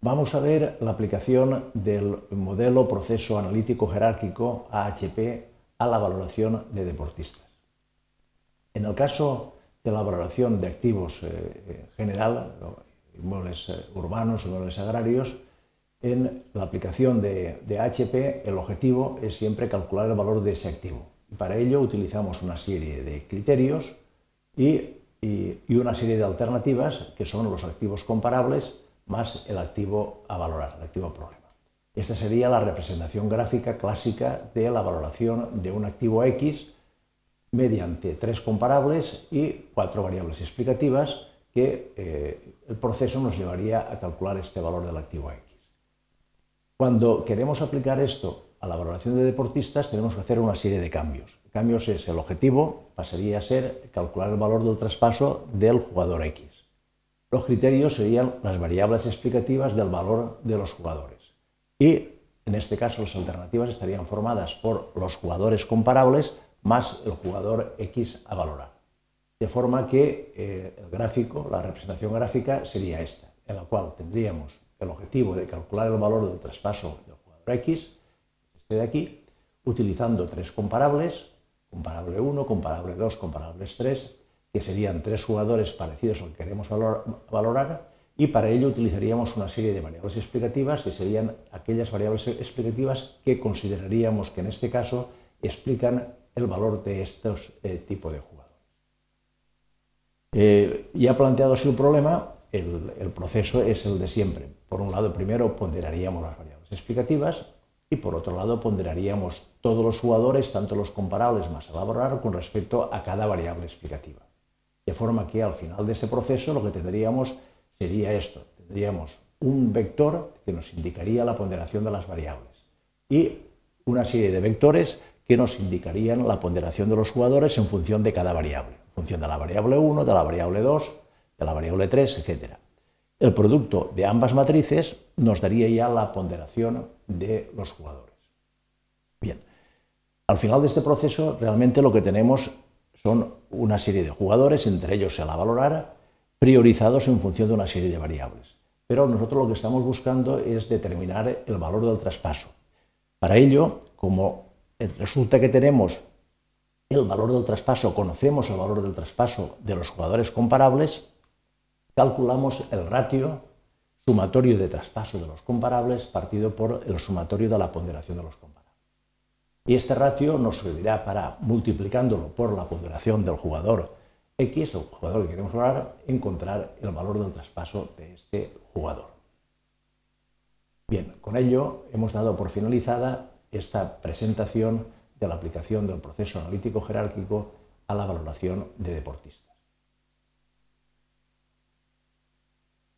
Vamos a ver la aplicación del modelo proceso analítico jerárquico AHP a la valoración de deportistas. En el caso de la valoración de activos eh, eh, general, inmuebles eh, urbanos, inmuebles agrarios, en la aplicación de, AHP el objetivo es siempre calcular el valor de ese activo. Para ello utilizamos una serie de criterios y una serie de alternativas que son los activos comparables, más el activo a valorar, el activo problema. Esta sería la representación gráfica clásica de la valoración de un activo X mediante tres comparables y cuatro variables explicativas que eh, el proceso nos llevaría a calcular este valor del activo X. Cuando queremos aplicar esto a la valoración de deportistas tenemos que hacer una serie de cambios. Cambios es el objetivo, pasaría a ser calcular el valor del traspaso del jugador X. Los criterios serían las variables explicativas del valor de los jugadores. Y en este caso las alternativas estarían formadas por los jugadores comparables más el jugador X a valorar. De forma que eh, el gráfico, la representación gráfica sería esta, en la cual tendríamos el objetivo de calcular el valor del traspaso del jugador X, este de aquí, utilizando tres comparables, comparable 1, comparable 2, comparable 3, que serían tres jugadores parecidos al que queremos valorar, y para ello utilizaríamos una serie de variables explicativas, que serían aquellas variables explicativas que consideraríamos que en este caso explican el valor de estos eh, tipos de jugadores. Eh, ya planteado así el problema, el, el, proceso es el de siempre. Por un lado, primero ponderaríamos las variables explicativas y por otro lado ponderaríamos todos los jugadores, tanto los comparables más a valorar, con respecto a cada variable explicativa. De forma que al final de ese proceso lo que tendríamos sería esto. Tendríamos un vector que nos indicaría la ponderación de las variables y una serie de vectores que nos indicarían la ponderación de los jugadores en función de cada variable, en función de la variable 1, de la variable 2, de la variable 3, etc. El producto de ambas matrices nos daría ya la ponderación de los jugadores. Bien, al final de este proceso realmente lo que tenemos son una serie de jugadores, entre ellos se la valorar, priorizados en función de una serie de variables. Pero nosotros lo que estamos buscando es determinar el valor del traspaso. Para ello, como resulta que tenemos el valor del traspaso, conocemos el valor del traspaso de los jugadores comparables, calculamos el ratio sumatorio de traspaso de los comparables partido por el sumatorio de la ponderación de los comparables. Y este ratio nos servirá para, multiplicándolo por la ponderación del jugador X, el jugador que queremos hablar, encontrar el valor del traspaso de este jugador. Bien, con ello hemos dado por finalizada esta presentación de la aplicación del proceso analítico jerárquico a la valoración de deportistas.